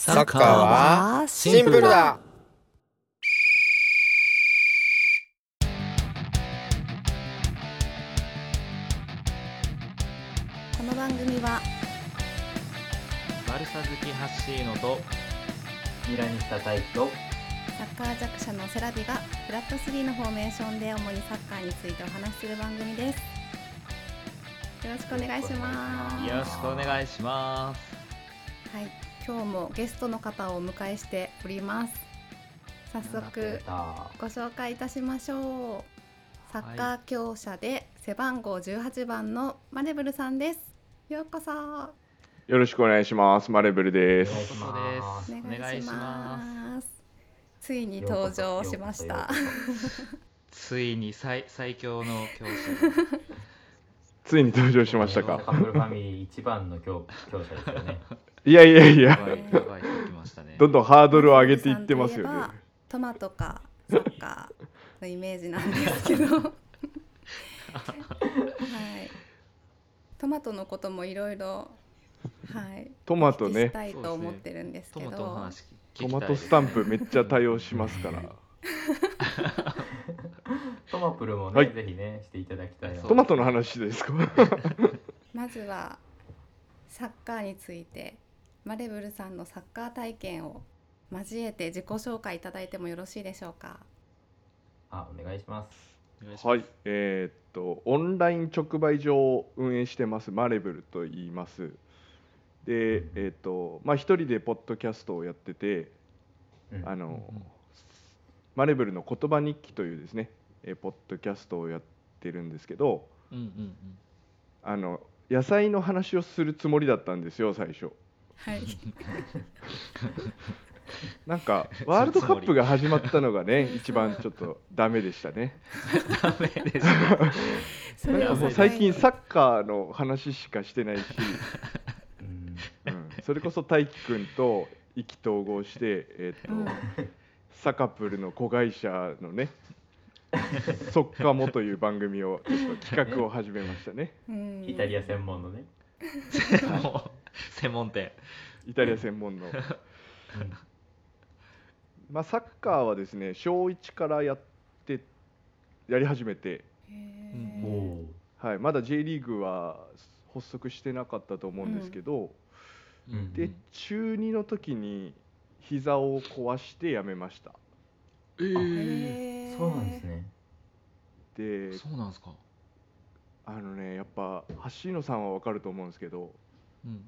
サッカーはシンプルだ。この番組はバルサ好きハッシーノとミラニスタ大輝とサッカー弱者のセラビがフラット3のフォーメーションで主にサッカーについてお話しする番組です。よろしくお願いします。よろしくお願いします。はい今日もゲストの方をお迎えしております。早速ご紹介いたしましょう。サッカー強者で背番号18番のマレブルさんです。ようこそ。よろしくお願いします。マレブルです。お願いします。ついに登場しました。ついに最最強の教師 ついに登場しましたカか。ップルファミリー一番の強強者ですよね。いやいやいや、どんどんハードルを上げていってますよね。トマトかサッカーのイメージなんですけど。はい。トマトのこともいろいろはい。トマトね。し、たいと思ってるんですトけど。マトの話聞きたトいマトスタンプめっちゃ対応しますから。トマプルもね、はい。ぜひねしていただきたいトマトの話ですか？まずはサッカーについてマレブルさんのサッカー体験を交えて自己紹介いただいてもよろしいでしょうか？あお願いします。はい、えーっとオンライン直売所を運営してますマレブルと言います。で、えーっとまあ一人でポッドキャストをやってて、うんあの、うんうんマレブルの言葉日記というですね、えーポッドキャストをやってるんですけど、うんうんうんあの野菜の話をするつもりだったんですよ最初。はい。なんかワールドカップが始まったのがね 一番ちょっとダメでしたね。ダメですなんかもう最近サッカーの話しかしてないし、うん。うん、それこそ大輝くんと意気投合して、えーとうん。サカプルの子会社のね「そっかも」という番組をちょっと企画を始めましたね。うん。イタリア専門のね。専門店。イタリア専門の。まあ、サッカーはですね小1からやってやり始めて、はい、まだ J リーグは発足してなかったと思うんですけど、ー。うん。で中2の時に膝を壊してやめました。えー、へー。そうなんですね。でそうなんですか。あのねやっぱ橋野さんは分かると思うんですけどうんうん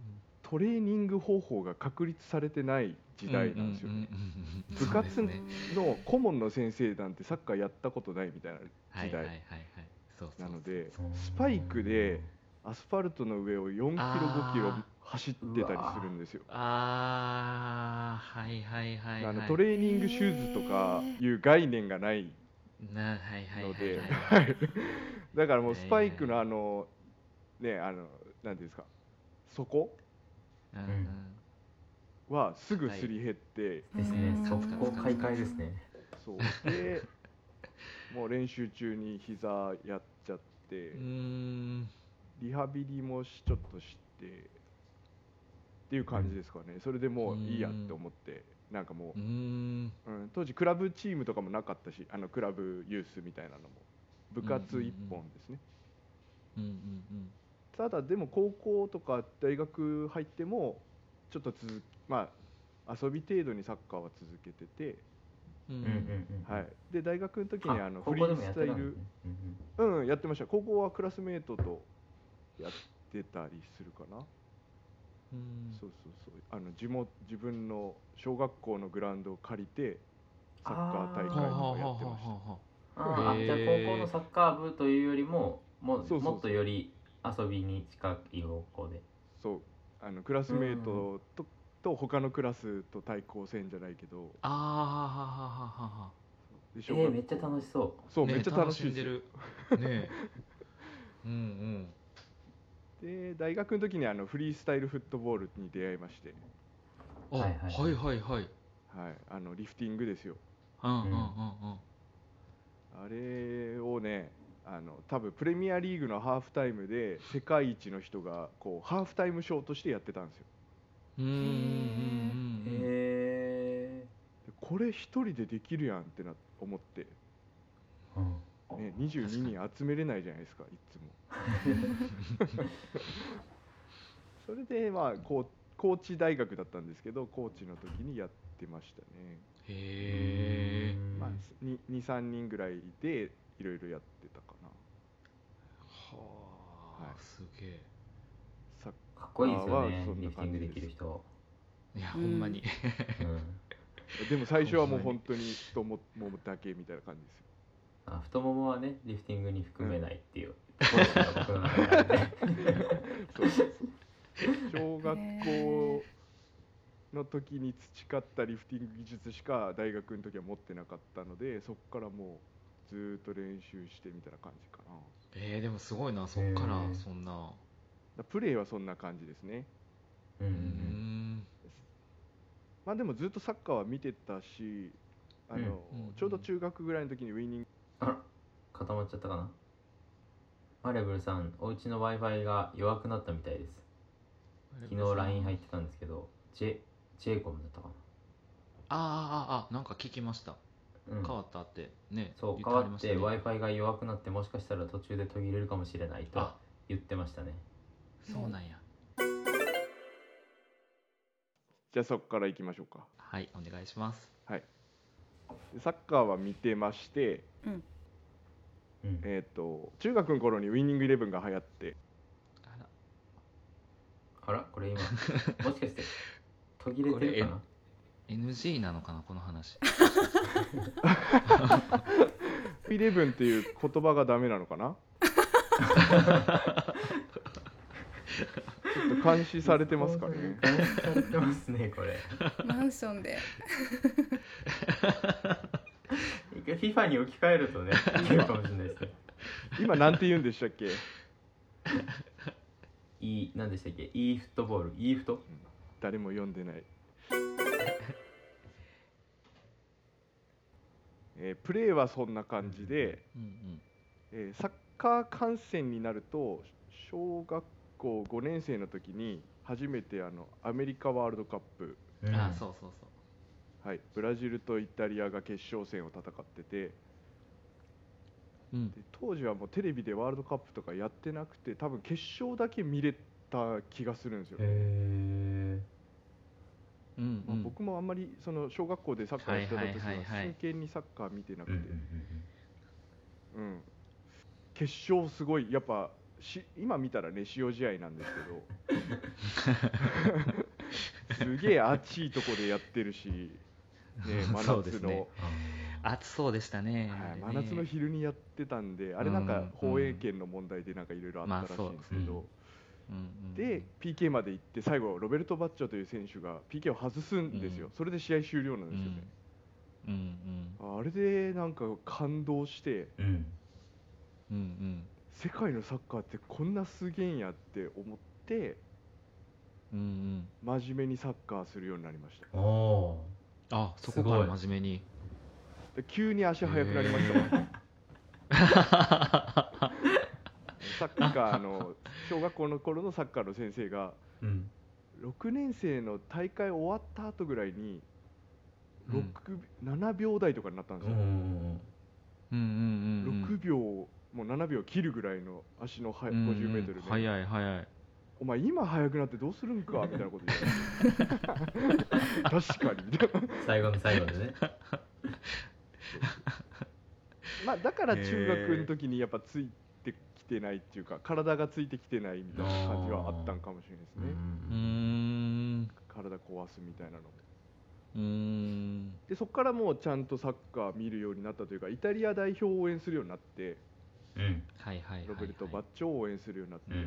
トレーニング方法が確立されてない時代なんですよね、部活の顧問の先生なんてサッカーやったことないみたいな時代なのでスパイクでアスファルトの上を4キロ5キロ走ってたりするんですよあーはいはいはいはいあのトレーニングシューズとかいう概念がないのでだからもうスパイクのあのねあのなんていうんですか底うんうんはすぐすり減って、ですねうん。速攻買い替えですね。そうでもう練習中に膝やっちゃって、リハビリもちょっとしてっていう感じですかね、それでもういいやって思ってなん。かもうう、ん、当時クラブチームとかもなかったしあのクラブユースみたいなのも部活一本ですねうん、うん。うん。ただでも高校とか大学入ってもちょっと続まあ遊び程度にサッカーは続けてて、うん。うんうん。はい、で大学の時にあの高フリースタイル。うんやってました。高校はクラスメートとやってたりするかな、うん。そうそうそう。あの地元自分の小学校のグラウンドを借りてサッカー大会とかやってました。はあはあはあはあー。あへーじゃあ高校のサッカー部というよりもももっとより遊びに近い方向で。そう。あのクラスメートと,、と他のクラスと対抗戦じゃないけど。ああはははははでえー、めっちゃ楽しそそう、ねめっちゃ楽しいんでる。ねえ。うんで大学の時にあのフリースタイルフットボールに出会いまして、うんあはいはい。はいはいはい。はい、あのリフティングですよ。うんうんうん。うん。あれをねあの多分プレミアリーグのハーフタイムで世界一の人がこうハーフタイムショーとしてやってたんですよ。うんうんうんうん。うんへれ一人でできるやんってな思って、うん。ね、22人集めれないじゃないですかいつも。それでまあこう高知大学だったんですけど高知の時にやってましたね、へえまあ、23人ぐらいでいろいろやってたかな。ははい。あすげえ。サッかっこいいですよあーそんなねリフティングできる感人、いやうんほんまに。うん、でも最初はもうほんまに本当に太もももだけみたいな感じですよ。あ太ももはねリフティングに含めないっていう。ポリシーが僕の中にあってそうそうそう。小学校の時に培ったリフティング技術しか大学の時は持ってなかったのでそこからもうずーっと練習してみたいな感じかな。えー、でもすごいなそっからそんな。だプレーはそんな感じですね。うんまあでもずっとサッカーは見てたしあの、うんちょうど中学ぐらいの時にウィニング。あら固まっちゃったかな。マレブルさんお家の w i f i が弱くなったみたいです。昨日 LINE 入ってたんですけど J, J コムだったかあーあーあーなんか聞きました変わったってねそう言変わって w i f i が弱くなってもしかしたら途中で途切れるかもしれないとあ。言ってましたね。そうなんや。じゃあそこから行きましょうか。はいお願いします。はい。でサッカーは見てましてうん。うん。えっ、と中学の頃にウィニングイレブンが流行って。あら。あらこれ今もしかして途切れてるかな？NG なのかなこの話。イレブンっていう言葉がダメなのかな？ちょっと監視されてますかね？監視されてますねこれ。マンションで。一回 FIFA に置き換えるとねかもしれないですね。今なんて言うんでしたっけ？いい何でしたっけ？e フットボール。e フット？誰も読んでない、えープレーはそんな感じで、うんうんえーサッカー観戦になると小学校5年生の時に初めてあのアメリカワールドカップ、あそうそうそう。はい、ブラジルとイタリアが決勝戦を戦ってて。うん。で当時はもうテレビでワールドカップとかやってなくて多分決勝だけ見れた気がするんですよ、へえうんうん。まあ僕もあんまりその小学校でサッカーやってた時は真剣にサッカー見てなくて、うん決勝すごいやっぱし今見たらね塩試合なんですけど。すげえ暑いとこでやってるし、ね、真夏の、暑そうでしたね。はい、真夏の昼にやってたんであれなんかうん放映権の問題でなんかいろいろあったらしいんですけど、ううんうんで PK まで行って最後ロベルト・バッチョという選手が PK を外すんですよ、うん。それで試合終了なんですよね、うん。うんあれでなんか感動して。うん。うんうん。うん世界のサッカーってこんなすげえんやって思って。うんうん。真面目にサッカーするようになりました。あそこから真面目に。で急に足速くなりましたもん サッカーの小学校の頃のサッカーの先生がーうん。6年生の大会終わった後ぐらいにうん。6、7秒台とかになったんですよ、うんうんうん。うん6秒もう7秒切るぐらいの足のはうんうん 50m で、早い早い。お前今速くなってどうするんかみたいなこと言われて。確かに。みたいな最後の最後でね。まあだから中学の時にやっぱついてないっていうか体がついてきてないみたいな感じはあったんかもしれないですね、うーん。体壊すみたいなのうでそこからもうちゃんとサッカー見るようになったというかイタリア代表を応援するようになってうんロベルト・バッチョを応援するようになって、うんうん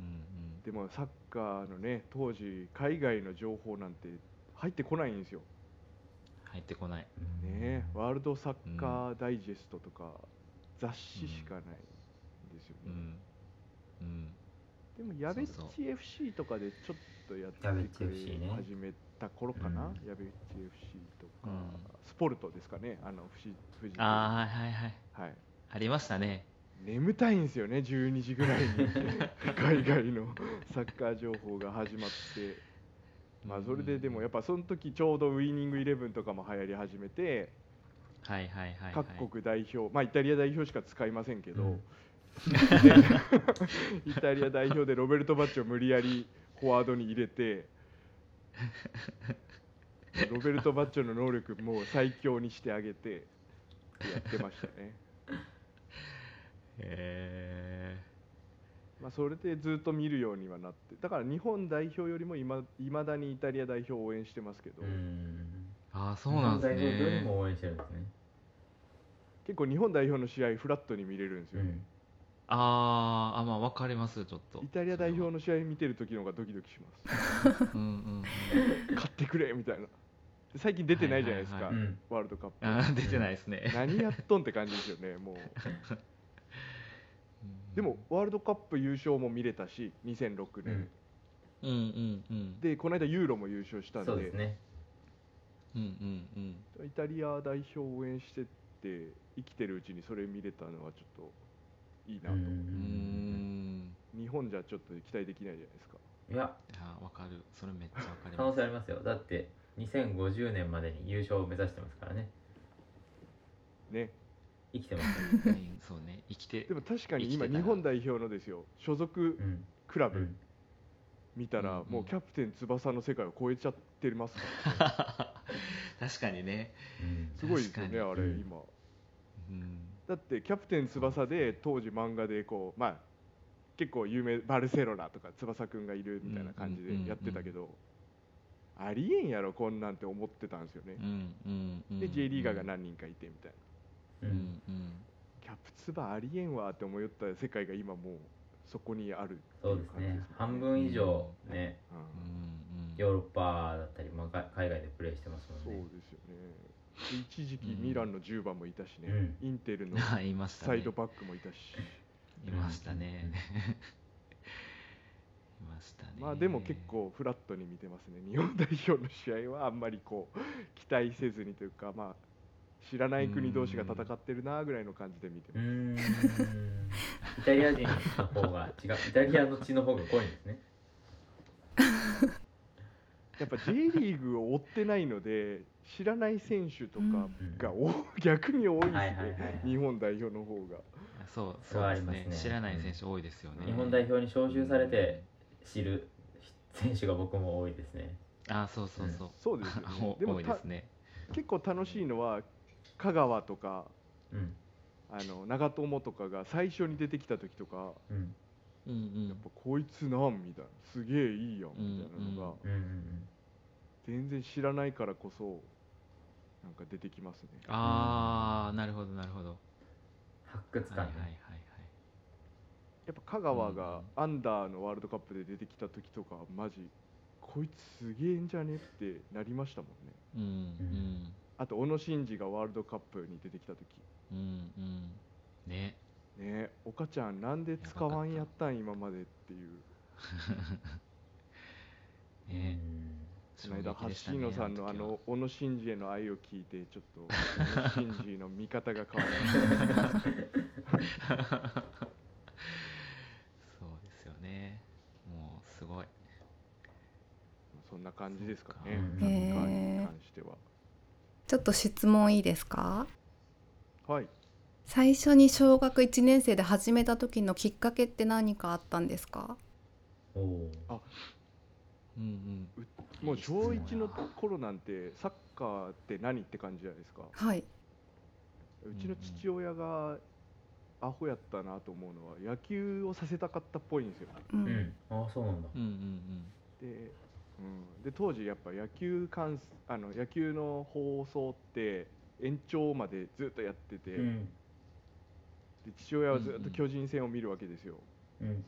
うん。でもサッカーのね当時海外の情報なんて入ってこないんですよ、入ってこない。ねワールドサッカーダイジェストとか雑誌しかないよね、うん。うん。でもやべっち FC とかでちょっとやってくれ始めた頃かな、うん。やべっち FC とか、うん。スポルトですかね？あの富士富士ああはいはいはい。ありましたね。眠たいんですよね12時ぐらいに。海外のサッカー情報が始まって。まあそれででもやっぱその時ちょうどウイニングイレブンとかも流行り始めて。はいはいはいはい。各国代表まあイタリア代表しか使いませんけど、うん イタリア代表でロベルト・バッチを無理やりフォワードに入れてロベルト・バッチョの能力もう最強にしてあげてやってましたね。へまあ、それでずっと見るようにはなってだから日本代表よりもいま未だにイタリア代表を応援してますけど、うん。ああそうなんです日本代表よりねも応援してるんですね。結構日本代表の試合フラットに見れるんですよね、あーあまあわかりますちょっと。イタリア代表の試合見てる時の方がドキドキします。うんうん勝ってくれみたいな。最近出てないじゃないですか、はいはい。うん。ワールドカップ。出てないですね。何やっとんって感じですよねもう。でもワールドカップ優勝も見れたし2006年、うんうんうん。でこの間ユーロも優勝したんで。そうですね。うんうんうん。イタリア代表を応援してって生きてるうちにそれ見れたのはちょっといいなと。思って、うーん。日本じゃちょっと期待できないじゃないですか。いや。いやわかる。それめっちゃわかり可ます。能性ありますよ。だって2050年までに優勝を目指してますからね。ね。生きてますから。うんそうね。生きて。でも確かに今日本代表のですよ。所属うん。クラブ。うん見たら、うん。もうキャプテン翼の世界を超えちゃってますから、確かにね。うん。すごいですよね確あれ、うん今。うんだってキャプテン翼で当時漫画でこうまあ結構有名バルセロナとか翼くんがいるみたいな感じでやってたけど、ありえんやろこんなんて思ってたんですよね。う、んうんうんで J リーガーが何人かいてみたいな、うんうん。うんキャプツバありえんわって思いよった世界が今もうそこにあるそうですね。半分以上ね。うん。ヨーロッパだったり、まあ、が海外でプレーしてますもそうんねですよね。で一時期ミランの10番もいたしね、うん。インテルのサイドバックもいたし、いましたね。いましたね。まあでも結構フラットに見てますね。日本代表の試合はあんまりこう期待せずにというかまあ知らない国同士が戦ってるなぐらいの感じで見てます、イタリア人の方が違う。イタリアの血の方が濃いんですね。やっぱ J リーグを追ってないので知らない選手とかがお、逆に多いですね、はいはいはいはい。日本代表の方が。そうそうですね。ね知らない選手多いですよね。日本代表に招集されて知る選手が僕も多いですね。あそうそうそう。そうですよね。おでもた多いですね。結構楽しいのは香川とかうん。あの長友とかが最初に出てきた時とかうん。うんうん。やっぱこいつなんみたいな。すげえいいやんみたいなのがうんうんうん全然知らないからこそなんか出てきますね。ああなるほどなるほど。発掘はいはいはいはい。やっぱ香川うんがアンダーのワールドカップで出てきた時とかマジこいつすげえんじゃねってなりましたもんね。うんうん。あと小野伸二がワールドカップに出てきた時。うんうん。ね。ね岡ちゃんなんで使わんやったん今までっていう。ねこの間橋野さんのあの小野伸二への愛を聞いてちょっと 小野伸二の見方が変わりました そうですよね。もうすごい。そんな感じですかね。サッカー。に関しては。ちょっと質問いいですか？はい。最初に小学1年生で始めた時のきっかけって何かあったんですか？おおーうんもう小1の頃なんてサッカーって何って感じじゃないですか。はい。うちの父親がアホやったなと思うのは野球をさせたかったっぽいんですよね。ううん。んああそうなんだ。うんうんで,、うん、で当時やっぱ野球観あの野球の放送って延長までずっとやってて、うん。で父親はずっと巨人戦を見るわけですよ、うんうん。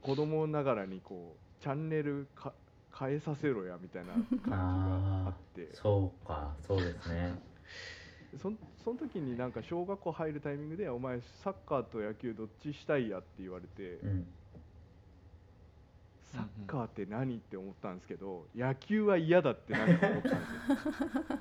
子供ながらにこうチャンネルか変えさせろやみたいな感じがああって。あそうかそうですね。そんその時になんか小学校入るタイミングで「お前サッカーと野球どっちしたいや?」って言われて、うん。サッカーって何って思ったんですけど野球は嫌だってなんか思ったんですよ。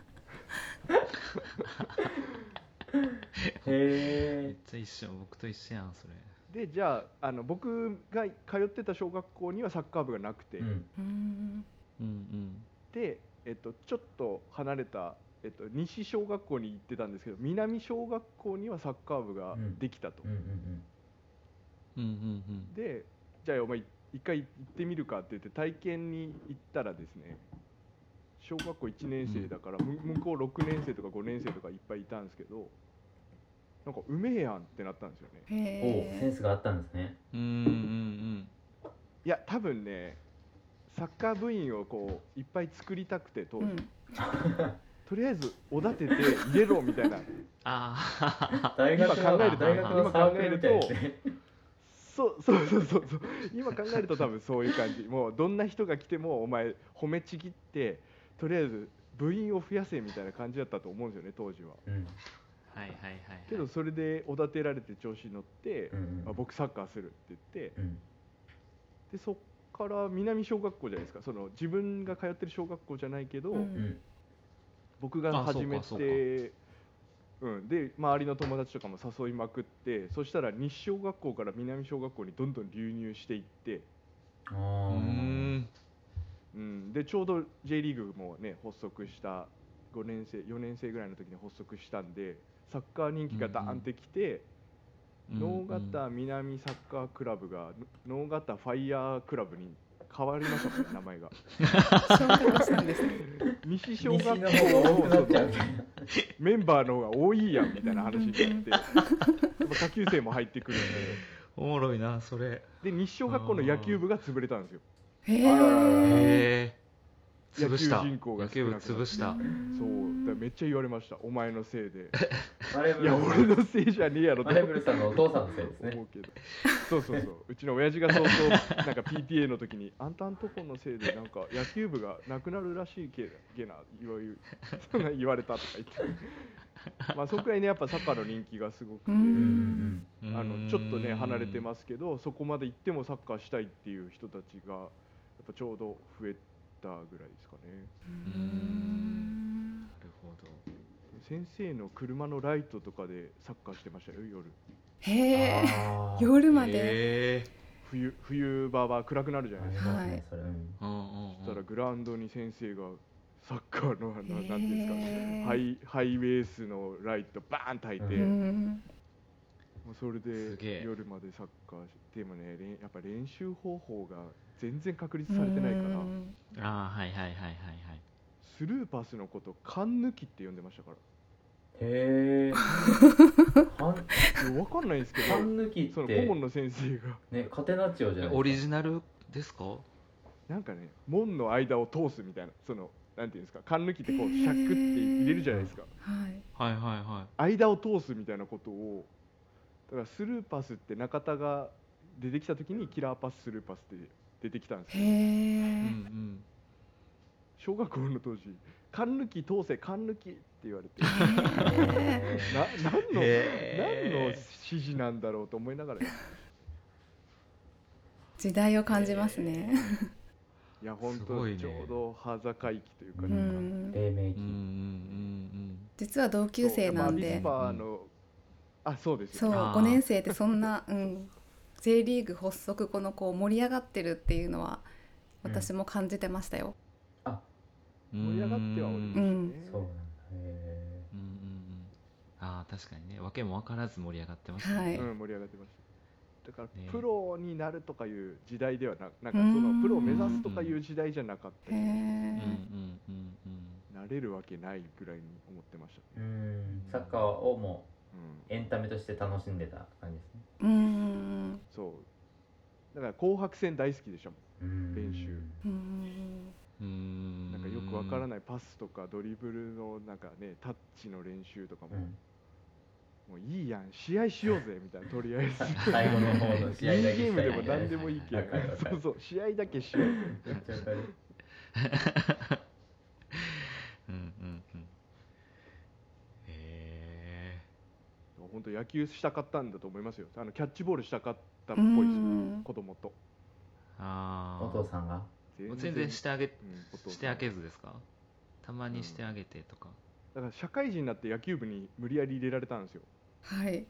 へめっちゃ一緒僕と一緒やんそれでじゃああの僕が通ってた小学校にはサッカー部がなくて、うん。うん。うんで、えっと、ちょっと離れた、えっと、西小学校に行ってたんですけど南小学校にはサッカー部ができたと、うんうんうんうん。うんでじゃあお前一回行ってみるかって言って体験に行ったらですね小学校1年生だから、む向こう6年生とか5年生とかいっぱいいたんですけどなんかうめえやんってなったんですよね。うん、おセンスがあったんですね。うんうんうん。いや多分ねサッカー部員をこういっぱい作りたくて当時、うん。とりあえずおだてて入れろみたいな。あ大学の今考えると大学のサークルみたいですね。そうそうそうそうそう。今考えると多分そういう感じ。もうどんな人が来てもお前褒めちぎってとりあえず部員を増やせみたいな感じだったと思うんですよね当時は。うん。あはいはいはい。はいけどそれでおだてられて調子に乗って、うんうん。あ僕サッカーするって言ってうん。でそっから南小学校じゃないですか。その自分が通ってる小学校じゃないけど、うんうん。僕が始めてうん、で周りの友達とかも誘いまくってそしたら西小学校から南小学校にどんどん流入していって、あうーん。うん、でちょうど J リーグもね発足した5年生4年生ぐらいの時に発足したんでサッカー人気がダーンってきて、能形南サッカークラブが能形ファイヤークラブに変わりましたもんね名前が。西小西学校のメンバーの方が多いやんみたいな話になってやっぱ下級生も入ってくるんで。おもろいなそれ。で西小学校の野球部が潰れたんですよ。へえ潰した。野球人口が野球部少なくなって潰した。そうだめっちゃ言われました。お前のせいで。いや俺のせいじゃねえやろマレブルさんのお父さんのせいですね。思うけどそうそうそう。うちの親父がそうそうなんか PTA の時にあんたんとこのせいでなんか野球部がなくなるらしいけげな言わそんな言われたとか言って。まあそのくらいねやっぱサッカーの人気がすごくて、あのちょっとね離れてますけどそこまで行ってもサッカーしたいっていう人たちがやっぱちょうど増えたぐらいですかね。うん。なるほど。先生の車のライトとかでサッカーしてましたよ夜。へえ。夜まで。冬冬場は暗くなるじゃないですか。はい。そしたらグラウンドに先生がサッカーのあのへーなんていうんですかハイハイウェイスのライトバーン焚いて、うもんうそれすげえ。で夜までサッカーしてでもねやっぱ練習方法が全然確立されてないからうん。ああはいはいはいはいはい。スルーパスのこと勘抜きって呼んでましたから。へえ半いやわかんないんですけど半抜きそのって顧問の先生が。ねカテナチオじゃないえオリジナルですか？なんかね門の間を通すみたいなそのなんていうんですか勘抜きってこうシャックって入れるじゃないですか。はい。はいはいは間を通すみたいなことをだからスルーパスって中田が出てきた時にキラーパススルーパスって出てきたんですへよ。いうんうえん小学校の当時勘抜き通せ勘抜きって言われて。へな何の何の指示なんだろうと思いながら。時代を感じますね。いや本すごいね。当ちょうど端境期というか。うなんか。ん黎明期。うんうんうん実は同級生なんで。まあビスパーのあそうですそうよあー。5年生ってそんな、うん、J リーグ発足後のこう盛り上がってるっていうのは私も感じてましたよ。あうん盛り上がってはおりましたね。うん。そうなんだ。へえうんうんうん。ああ確かにね。訳も分からず盛り上がってましたね、はい。うん、盛り上がってましただからね。プロになるとかいう時代ではななんかそうんのプロを目指すとかいう時代じゃなかった。りへえ、うん。うんうんなれるわけないぐらいに思ってました。うね、ん。サッカーをもうん、うエンタメとして楽しんでた感じですね。うん。そう。だから紅白戦大好きでしたもうん。練習。うん。なんかよくわからいないパスとかドリブルのなんかねタッチの練習とかも、うん。もういいやん試合しようぜみたいなとりあえず。最後の方の試合だけ いい。ゲームでも何でもいいけど。そうそう試合だけしよう。ぜめっちゃわかるうんうんうんへ本当野球したかったんだと思いますよ。あのキャッチボールしたかったっぽういです。子供と。えああお父さんが？全然。してあげうんしてあげずですか？たまにしてあげてとか、だから社会人になって野球部に無理やり入れられたんですよ。あはい。へ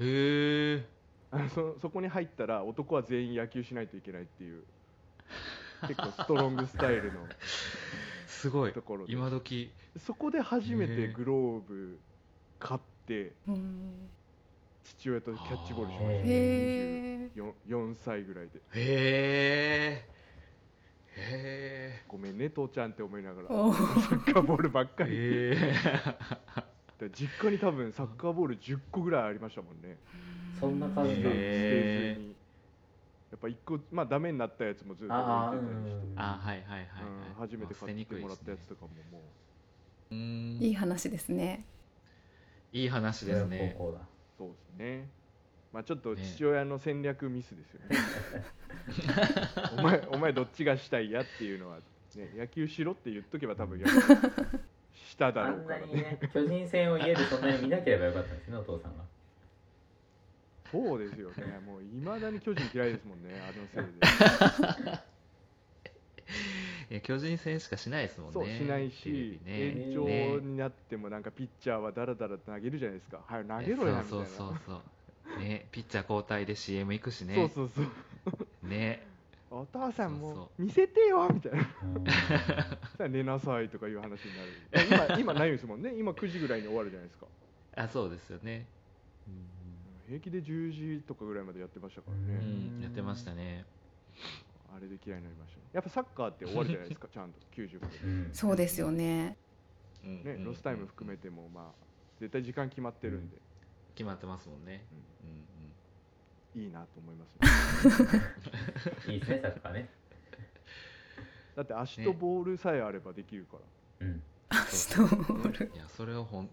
えあのそそこに入ったら男は全員野球しないといけないっていう結構ストロングスタイルのすごいところで。今時。そこで初めてグローブ買ってうん父親とキャッチボールしました。へへえ 4, 4歳ぐらいで。へえへごめんね父ちゃんって思いながら。おサッカーボールばっかえり実家に多分サッカーボール10個ぐらいありましたもんね。そんな感じ。なん捨てへー。ずにやっぱ1個まあダメになったやつもずっとああ置いてたりして。うん。あはいはいはいはい、うん初めて買ってもらったやつとかももう。いい話ですねいい話ですね。高校だ。うそうですね。まあちょっと父親の戦略ミスですよね。お前お前どっちがしたいやっていうのは、ね、野球しろって言っとけば多分や しただあろうんからなにねね巨人戦を家でそんなに見なければよかったんですねお父さんが。そうですよね。もういまだに巨人嫌いですもんねあのせいで 巨人戦しかしないですもんねそうしないし、ね。延長になってもなんかピッチャーはだらだら投げるじゃないですか。はい投げろやみたいなそうそう。そうそうねピッチャー交代で CM 行くしね。そうそうそう。ね。お父さんそうそも見せてよみたいな。うん。さあ寝なさいとかいう話になる。今今ないですもんね。今9時ぐらいに終わるじゃないですか。あそうですよね。平気で10時とかぐらいまでやってましたからうね、んやってましたねあれで嫌いになりましたね。やっぱサッカーって終わるじゃないですかちゃんと。90分。でうん。そうですよね。うんね、うん。ロスタイム含めてもまあ絶対時間決まってるんで、決まってますもんね。うん。いいなと思いますね いいですねサッカーね。だって足とボールさえあればできるから、うん。足とボール。うんいやそれはほん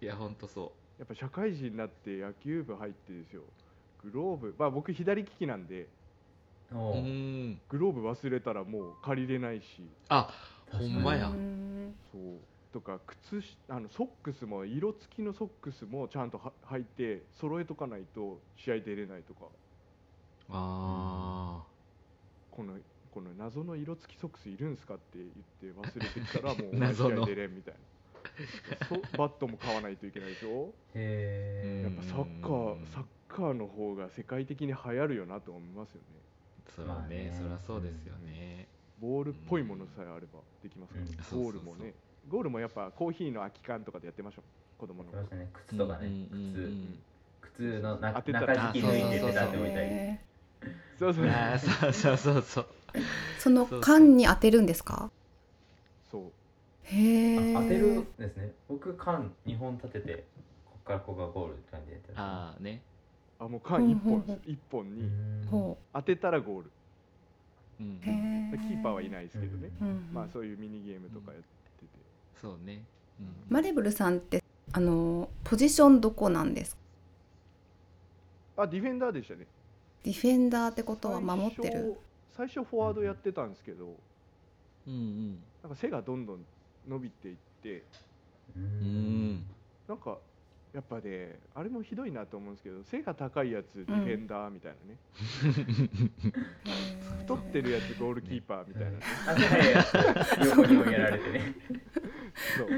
いやほんとそやっぱ社会人になって野球部入ってですよ。グローブまあ僕左利きなんでうん。グローブ忘れたらもう借りれないし。あほんまや。うん。そう。とか靴しあのソックスも色付きのソックスもちゃんとは履いて揃えとかないと試合出れないとか。あこのこの謎の色付きソックスいるんすかって言って忘れてきたらもう 試合出れんみたいな。そバットも買わないといけないでしょへやっぱサッカーサッカーの方が世界的に流行るよなと思いますよねーそうまあね。ねそりゃそうですよね。ボールっぽいものさえあればできますから、うん。ゴールもね。ゴールもやっぱコーヒーの空き缶とかでやってましょう。子供の。ね。靴とかね。うんうんうん靴。靴の中ら敷き抜いてそうそうそう。ペタって置いたりへそうそう。そうそうそうそう。ーその缶に当てるんですか？そう。へえあ当てるですね。僕缶2本立ててこっからここがゴールって感じでやってまああねあもう缶1本うんうんう。ん一本すにほ当てたらゴール。うん。うへえキーパーはいないですけどね、うんうんまあそういうミニゲームとかやってて、そうね。うん。マレブルさんってあのポジションどこなんですか？あディフェンダーでしたね。ディフェンダーってことは守ってる。最初最初フォワードやってたんですけど。うんうん。なんか背がどんどん伸びていって。ううんん。なんかやっぱねあれもひどいなと思うんですけど背が高いやつディフェンダーみたいなね、太ってるやつゴールキーパーみたいなね、横にもやられてね。そう。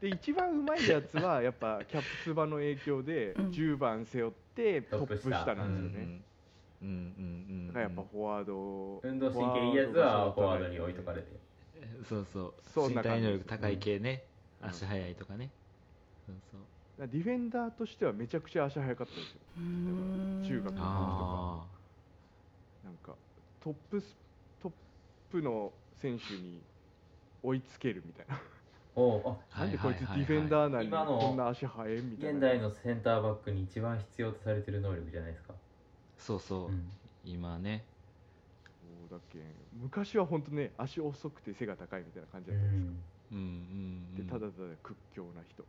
で一番うまいやつはやっぱキャプツバの影響でうん。10番背負ってトップ下なんですよね、うんうんうんだからやっぱフォワード。運動神経いいやつはフォワードに置いとかれて。そうそう。身体能力高い系ね。うん足速いとかね。そうそうディフェンダーとしてはめちゃくちゃ足速かったですよ。中学のあなんかトップストップの選手に追いつけるみたいな。なんでこいつディフェンダーなのに今のこんな足速いみたいな。現代のセンターバックに一番必要とされてる能力じゃないですか、そうそう。うん。今ね。そうだっけ昔は本当ね足遅くて背が高いみたいな感じうだったんですよ、ん。うんうんうん。でただただ屈強な人。み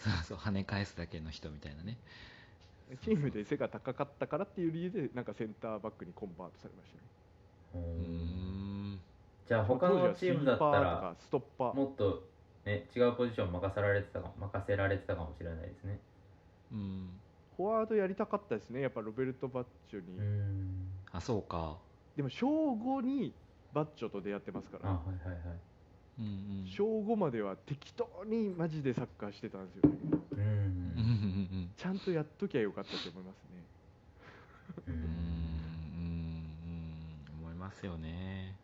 そうそう跳ね返すだけの人みたいなね。チームで背が高かったからっていう理由でなんかセンターバックにコンバートされましたね。ううん。じゃあ他のチームだったらストッパー。もっと、ね、違うポジション任せられてたか任せられてたかもしれないですね。うん。フォワードやりたかったですねやっぱロベルト・バッチョに、うん。あそうか。でも小5にバッチョと出会ってますから。あはいはいはいうんうん。小5までは適当にマジでサッカーしてたんですよね。うん。うんうんうんちゃんとやっときゃよかったと思いますね。ううんんうんうん。思いますよね。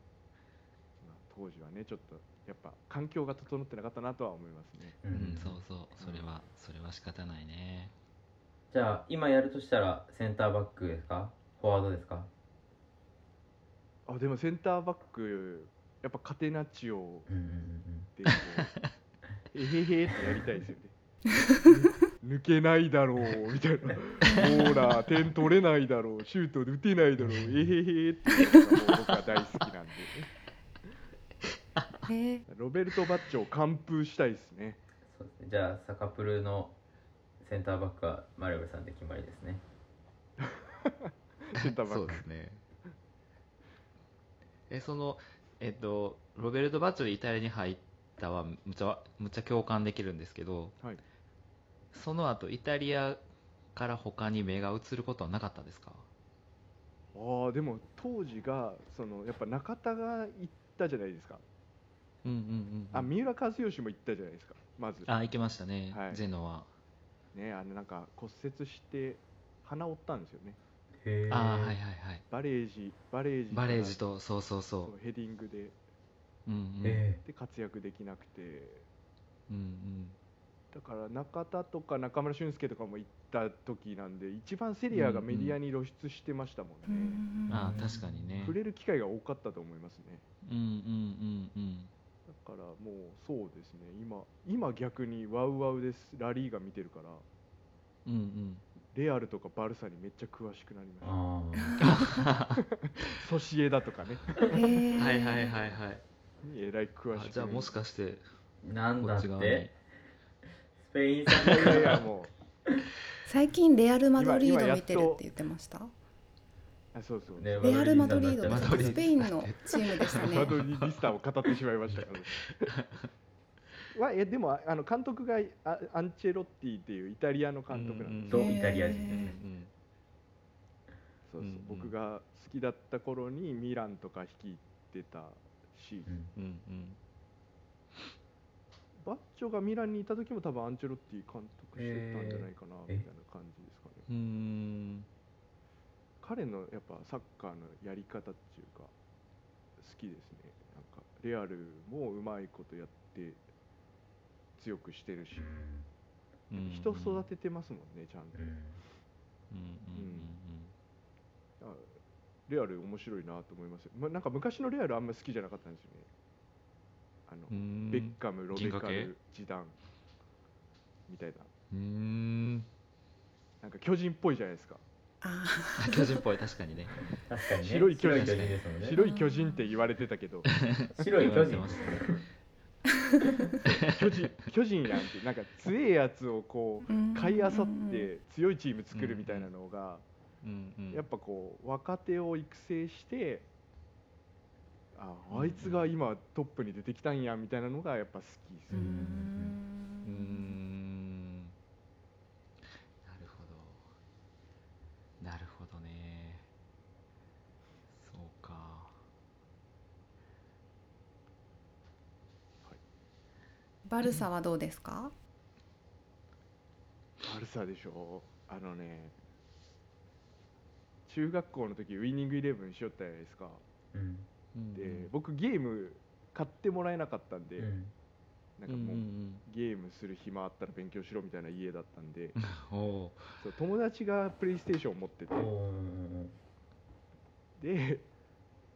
まあ当時はねちょっとやっぱ環境が整ってなかったなとは思いますね。ううんんそうそう。それはそれは仕方ないね。じゃあ今やるとしたらセンターバックですか？フォワードですか？あでもセンターバックやっぱカテナチオでこうえへへってやりたいですよね。抜けないだろうみたいな。ほら点取れないだろうシュート打てないだろうえへへって僕は大好きなんで。へ えロベルト・バッチョを完封したいですね。そうですね。じゃあサカプルのセンターバックはマレブさんで決まりですね。センターバック。そうですね。えそのえっとロベルト・バッチョでイタリアに入ったはむちゃむちゃ共感できるんですけどはい。その後イタリアから他に目が移ることはなかったですか？ああでも当時がそのやっぱ中田が行ったじゃないですか。うんうんうんあ三浦知良も行ったじゃないですかまず。あ行きましたね、はい。ゼノはねあのなんか骨折して鼻折ったんですよねへえああはいはいはい。バレージバレージバレージとそうそうそそうヘディングでううんうん。へで活躍できなくて。うんうん。だから中田とか中村俊輔とかも行った時なんで一番セリアがメディアに露出してましたもうんね、んああ確かにね。触れる機会が多かったと思いますね。うんうんうんうん。だからもうそうですね。今今逆にワウワウです。ラリーが見てるから。うんうんレアルとかバルサにめっちゃ詳しくなりまあした。ソシエダとかね。はいはいはいはい。にえらい詳しく。なりましたあじゃあもしかしてあなんこだってスペインさんいやもう。最近レアル・マドリード見てるって言ってましあたそうそう、ねレアル・マドリードマドリードスペインのチームでしたマねドリースターを語ってしまいましたよはえでもああの監督があアンチェロッティっていうイタリアの監督なんですイタリア人そうそう。うんうん。僕が好きだった頃にミランとか率いてたし、うんうんうん。バッチョがミランにいた時も多分アンチェロッティ監督してたんじゃないかな、えーみたいな感じですかね。彼のやっぱサッカーのやり方っていうか好きですね。なんかレアルもうまいことやって強くしてるし、うん。人育ててますもんねちゃんと、うん。うんうんあレアル面白いなと思いますよ、ま、なんか昔のレアルあんま好きじゃなかったんですよね。あの、ベッカムロベカルジダンみたいな。うーん。なんか巨人っぽいじゃないですか。あ 巨人っぽい確かにね。確かにね。白い巨人。白い巨人って言われてたけど。白い巨人 巨人巨人やんってなんか強いやつをこうー買いあさって強いチーム作るみたいなのが、うんうん。やっぱこう若手を育成してああいつが今トップに出てきたんやみたいなのがやっぱ好きですうーよ、うーんなるほどなるほどねそうかバルサはどうですか？バルサでしょ。あのね中学校の時ウイニングイレブンしよったじゃないですか。うん。で僕ゲーム買ってもらえなかったんで、うん。なんかもう、ゲームする暇あったら勉強しろみたいな家だったんで そう友達がプレイステーションを持ってて。で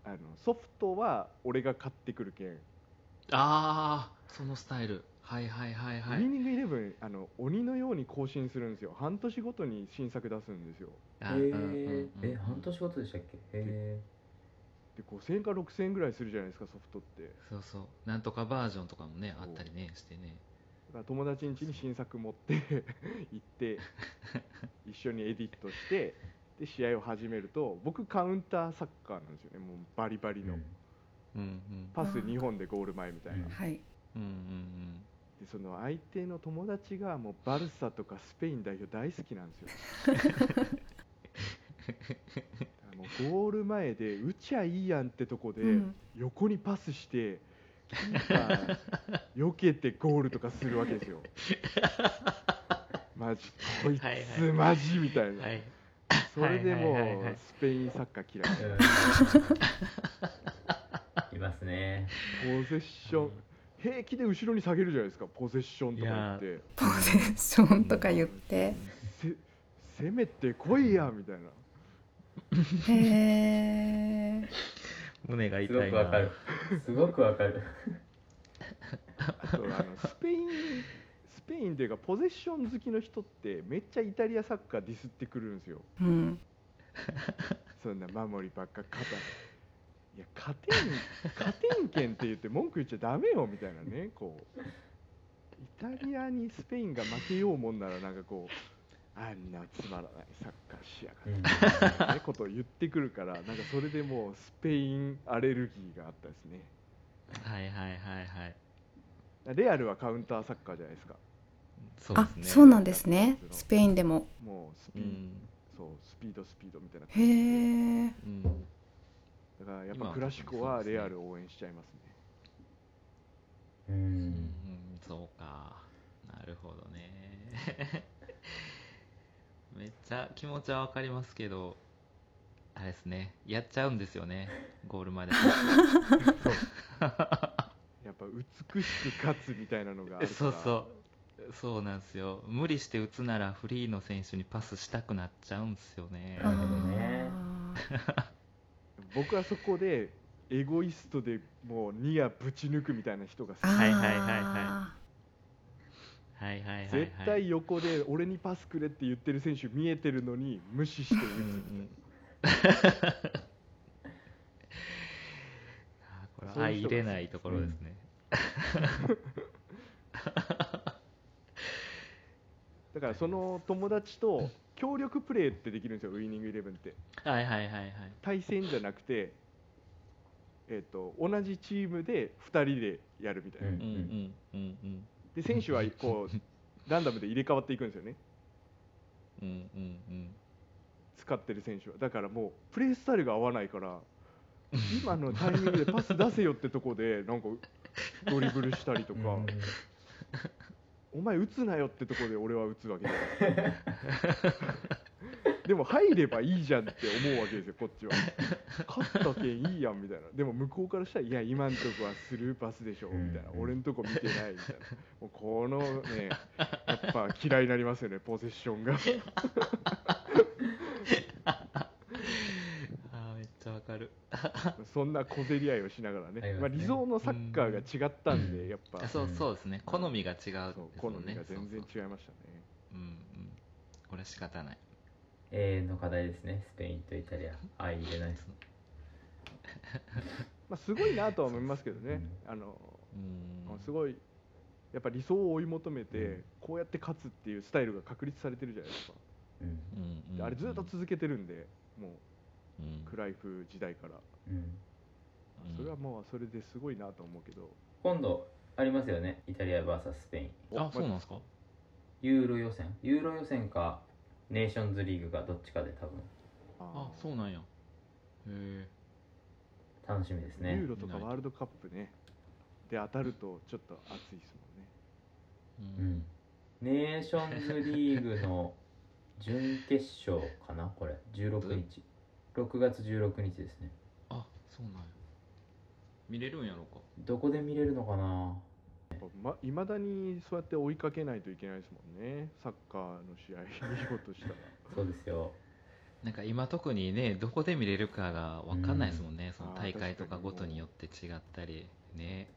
あのソフトは俺が買ってくるけん、ああそのスタイル。はいはいはいはい。ウイニングイレブンあの鬼のように更新するんですよ。半年ごとに新作出すんですよ。あへええ半年ごとでしたっけ？へで5000円か6000円ぐらいするじゃないですかソフトって。そうそう。なんとかバージョンとかもねあったりねしてね。だから友達ん家に新作持って 行って一緒にエディットしてで試合を始めると僕カウンターサッカーなんですよね。もうバリバリの、うんうんうん。パス2本でゴール前みたいな、うん。はい。うんうんでその相手の友達がもうバルサとかスペイン代表大好きなんですよ。あのゴール前で打ちゃいいやんってとこでうん。横にパスしてキーパー避けてゴールとかするわけですよ。マジこいつマジみたいな、はい。それでもうスペインサッカー嫌い ますね。ポゼッション。平気で後ろに下げるじゃないですかポゼッションとか言って。ポゼッションとか言って。せ攻めてこいやみたいな。へえ胸がす痛いな。ごくわかる。すごくわかる。あとあのスペインスペインっていうかポゼッション好きの人ってめっちゃイタリアサッカーディスってくるんですよ。うん。そんな守りばっか勝たないいや勝てん勝てんけんって言って文句言っちゃダメよみたいなね こう。イタリアにスペインが負けようもんならなんかこうあんなつまらないサッカーしやうんがってみたいなねことを言ってくるからなんかそれでもうスペインアレルギーがあったですね。はいはいはいはい。レアルはカウンターサッカーじゃないですか。あそうですね。そうなんですね。スペインでも。もうスピー、うん。そうスピードスピードみたいなへえうんだからやっぱクラシコはレアルを応援しちゃいますね。ううんんそうか。なるほどね。めっちゃ気持ちはわかりますけどあれですね。やっちゃうんですよね。ゴールまで。やっぱ美しく勝つみたいなのがあるから。そうそう。そうなんですよ。無理して打つならフリーの選手にパスしたくなっちゃうんですよね。なるほどね 僕はそこでエゴイストでもうニアぶち抜くみたいな人が好き。はいはいはいははいはい。はいはい絶対横で俺にパスくれって言ってる選手見えてるのに無視して打つうんうん。あーこれは相入れないところですね、だからその友達と協力プレーってできるんですよウイニングイレブンって。はいはいはいはい。対戦じゃなくてえー、と同じチームで2人でやるみたいな、うんうんうんうん。うんで選手はこう ランダムで入れ替わっていくんですよね。うんうんうん。使ってる選手は。だからもうプレースタイルが合わないから今のタイミングでパス出せよってとこでなんかドリブルしたりとか、うんお前打つなよってとこで俺は打つわけじゃない でも入ればいいじゃんって思うわけですよこっちは。勝ったけんいいやんみたいな。でも向こうからしたらいや今んとこはスルーパスでしょみたいな。うん俺んとこ見てないみたいな。もうこのねやっぱ嫌いになりますよねポゼッションがあーめっちゃわかる。そんな小競り合いをしながらね。ね。まあ、理想のサッカーが違ったんで、やっぱ。あそうそうですね。好みが違うですそう好みが全然違いましたね。そうう。んうん。これは仕方ない。永遠の課題ですね。スペインとイタリア。相入れないです。まあ、すごいなとは思いますけどね、あのうん。すごいやっぱ理想を追い求めて、うん。こうやって勝つっていうスタイルが確立されてるじゃないですか、うん。うんであれずっと続けてるんでもクライフ時代から、それはもうそれですごいなと思うけど。今度ありますよね。イタリア VS スペイン。あそうなんですか？ユーロ予選。ユーロ予選かネーションズリーグかどっちかで多分。あそうなんや。へえ楽しみですユねーロとかワールドカップね。で当たるとちょっと熱いですもんね。ううん。んネーションズリーグの準決勝かな？これ。16日6月16日ですね。あそうなんや。見れるんやろうか。どこで見れるのかな？まあいまだにそうやって追いかけないといけないですもんね。サッカーの試合見ようとしたら。そうですよ。なんか今特にねどこで見れるかが分かんないですもんね、そのあー大会とかごとによって違ったり。ね。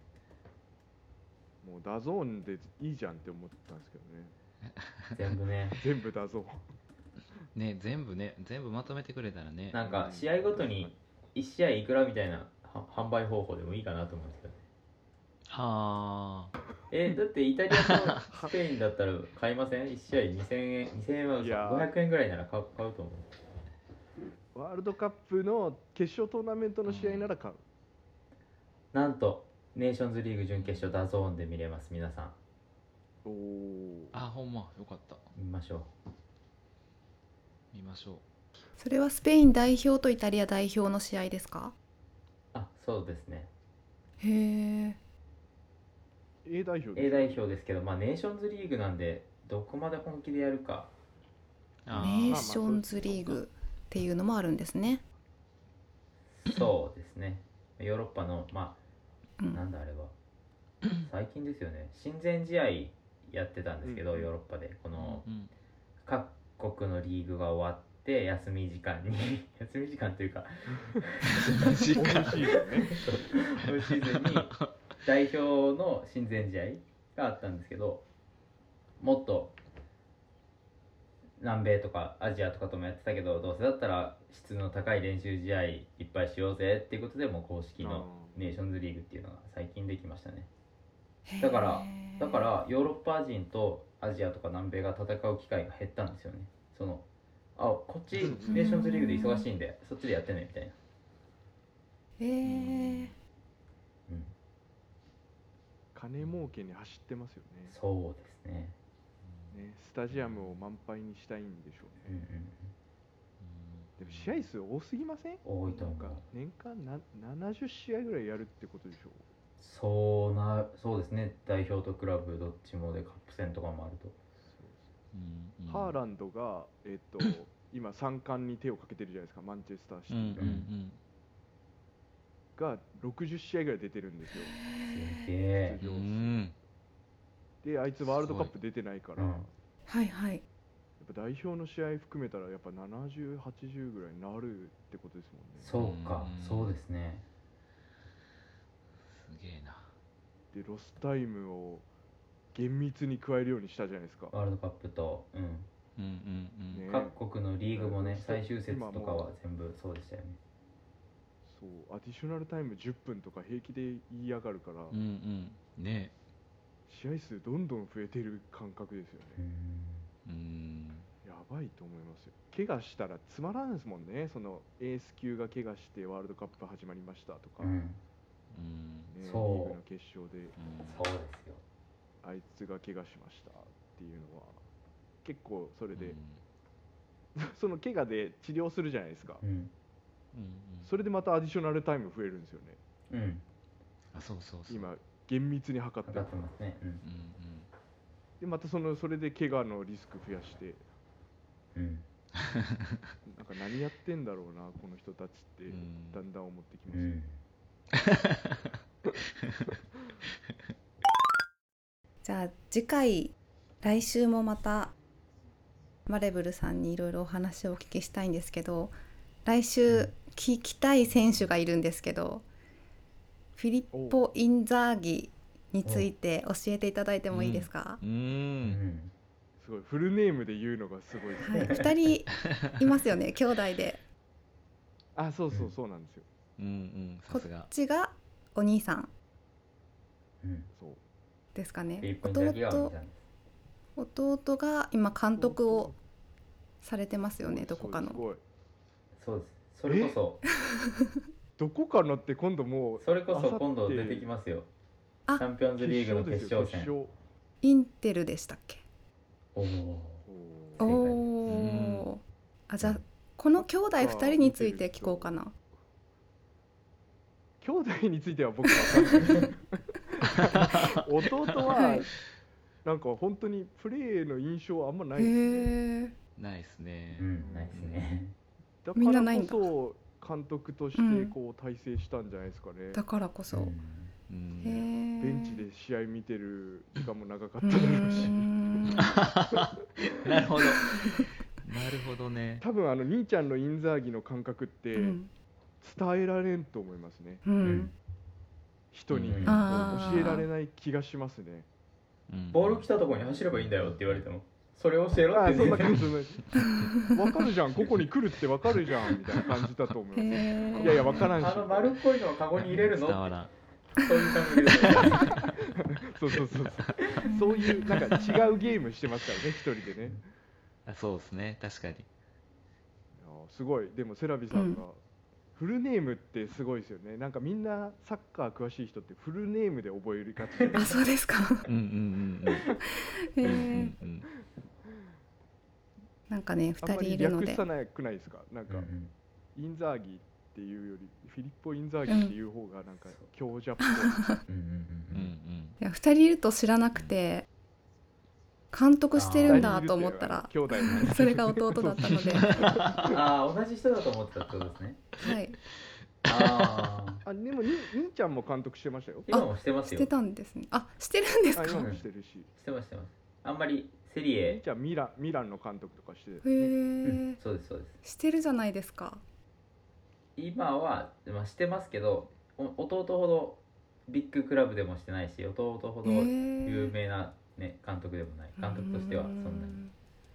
もうダゾーンでいいじゃんって思ったんですけどね。全部ね。全部ダゾーンね全部ね全部まとめてくれたらね。なんか試合ごとに1試合いくらみたいなは販売方法でもいいかなと思うんですけどああ。えーだってイタリアとスペインだったら 買いません ?1 試合2000円2000円は嘘いや。ー500円ぐらいなら買う買うと思う。ワールドカップの決勝トーナメントの試合なら買う、なんとネーションズリーグ準決勝ダゾーンで見れます皆さん。おおあほんまよかった。見ましょ見ましょう。それはスペイン代表とイタリア代表の試合ですか？うあそうですね。へえ A 代表 A 代表ですけどまあネーションズリーグなんでどこまで本気でやるか。あネーーションズリーグっていうのもあるんですね。そうですね。ヨーロッパのまあうん。なんだあれは。最近ですよね。親善試合やってたんですけど、うん。ヨーロッパで。このうん。各国のリーグが終わって休み時間に 休み時間というか時間。今シーズンね今シーズンに代表の親善試合があったんですけどもっと南米とかアジアとかともやってたけどどうせだったら質の高い練習試合いっぱいしようぜっていうことでもう公式のネーションズリーグっていうのが最近できましたね。だからだからヨーロッパ人とアジアとか南米が戦う機会が減ったんですよねそのあこっちうん。ネーションズリーグで忙しいんでそっちでやってねみたいな、へー。うん、金儲けに走ってますよね。そうですね。ねスタジアムを満杯にしたいんでしょうね。うんうんでも試合数多すぎません？多いと思う。年間な70試合ぐらいやるってことでしょそうなそうですね。代表とクラブどっちもでカップ戦とかもあるとうんうん。ハーランドが、えっと 今三冠に手をかけてるじゃないですかマンチェスターシテうんィうんが60試合ぐらい出てるんですよ。出場ん。であいつワールドカップ出てないから、うんやっはいはい。ぱ代表の試合含めたらやっぱ7080ぐらいになるってことですもんね。そうかうん。そうですね。すげえな。でロスタイムを厳密に加えるようにしたじゃないですか。ワールドカップと、うん。うんうんうん。ね。各国のリーグもね最終節とかは全部そうでしたよね。そう。アディショナルタイム10分とか平気で言いやがるから、うんうん。ね。試合数どんどん増えてる感覚ですようね、んうん。やばいと思いますよ。怪我したらつまらんですもんね。そのエース級が怪我してワールドカップ始まりましたとか、うん。ね、う。んリーそうグの決勝で。そうですよあいつが怪我しましたっていうのは結構それうん。で、その怪我で治療するじゃないですか、うん。うんうん。それでまたアディショナルタイム増えるんですよね。うん。あそうそうそう。今厳密に測って。ますね。うん。でまたそのそれで怪我のリスク増やして。うんうん。なんか何やってんだろうなこの人たちってうん。だんだん思ってきます、うん じゃあ次回来週もまたマレブルさんにいろいろお話をお聞きしたいんですけど来週聞きたい選手がいるんですけどフィリッポ・インザーギについて教えていただいてもいいですか、ううん。んすごい。フルネームで言うのがすごい。ですね、はい、2人いますよね 兄弟で。あそうそううんそうなんですよ。うんうんこっちがお兄さん。うん。そうですかね。弟弟が今監督をされてますよねどこかの。そうです。それこそ。どこかのって今度もうそれこそ今度出てきますよ。あチャンピオンズリーグの決勝戦。インテルでしたっけ？おおあじゃあこの兄弟2人について聞こうかな。兄弟については僕は分かんない 弟は、はい。なんか本当にプレーの印象あんまなへいですね。えないっすね。うんないですね。だみんなからないんだ。こそ監督としうんてこう体制したんじゃないですかね、だからこそ、うん。うん。へえベンチで試合見てる時間も長かっうただろうし。なるほど。なるほどね。多分あの兄ちゃんのインザーギの感覚ってうん。伝えられんと思いますね、うん人に、教えられない気がしますね。うん。ボール来たところに走ればいいんだよって言われてもそれ教えろってそんな感じじわかるじゃんここに来るってわかるじゃんみたいな感じだと思います。いやいやわからんし。あの丸っこいのをカゴに入れるの伝わらん。そういう感覚で そうそうそうそう。そういうなんか違うゲームしてますからね一人でね。あそうですね。確かに。いやすごい。でもセラビさんが、フルネームってすごいですよね。なんかみんなサッカー詳しい人ってフルネームで覚えるかってあそうですか。うんうんへうんうん。うんうえんうん。なんかね2あんまり人いるので。略さなくないですか？なんか、うんインザーギっていうよりフィリッポ・インザーギっていう方がなんか強者っぽい、うんうんうんうん。うんいや2人いると知らなくて監督してるんだと思ったらそれが弟だったので。ああ同じ人だと思ってたってことですね。はい。あああでもに兄ちゃんも監督してましたよ。今もしてますよ。してたんですね。あしてるんですか？あ今もしてるし。してますしてます。あんまりセリ兄エ。えちゃんミランミランの監督とかして。へうん。えそうですそうです。してるじゃないですか。今は、まあ、してますけどお弟ほどビッグクラブでもしてないし弟ほどへ有ー名な、ね、監督でもない。監督としてはそんなに。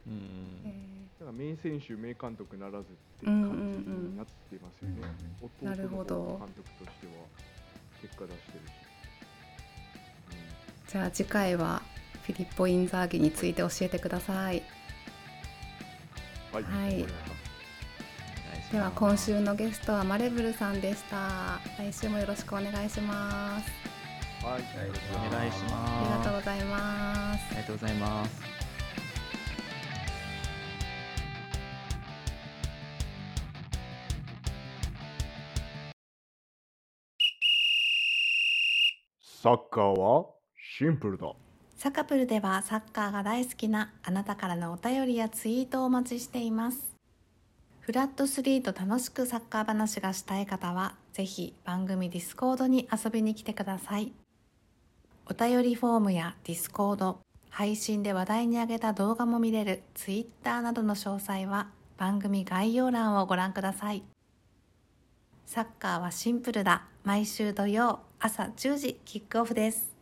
うん。へだから名選手名監督ならずっていう感じになってますよね、なるほど。監督としては結果出してるし、ーじゃあ次回はフィリッポ・インザーギについて教えてください。うん、はい。わかりましたお願いでは今週のゲストはマレブルさんでした。来週もよろしくお願いしますはい。お願いしますありがとうございます。ありがとうございます。サッカーはシンプルだ。サカプルではサッカーが大好きなあなたからのお便りやツイートをお待ちしています。フラット3と楽しくサッカー話がしたい方はぜひ番組ディスコードに遊びに来てくださいお便りフォームやディスコード配信で話題に上げた動画も見れるツイッターなどの詳細は番組概要欄をご覧ください。サッカーはシンプルだ。毎週土曜朝10時キックオフです。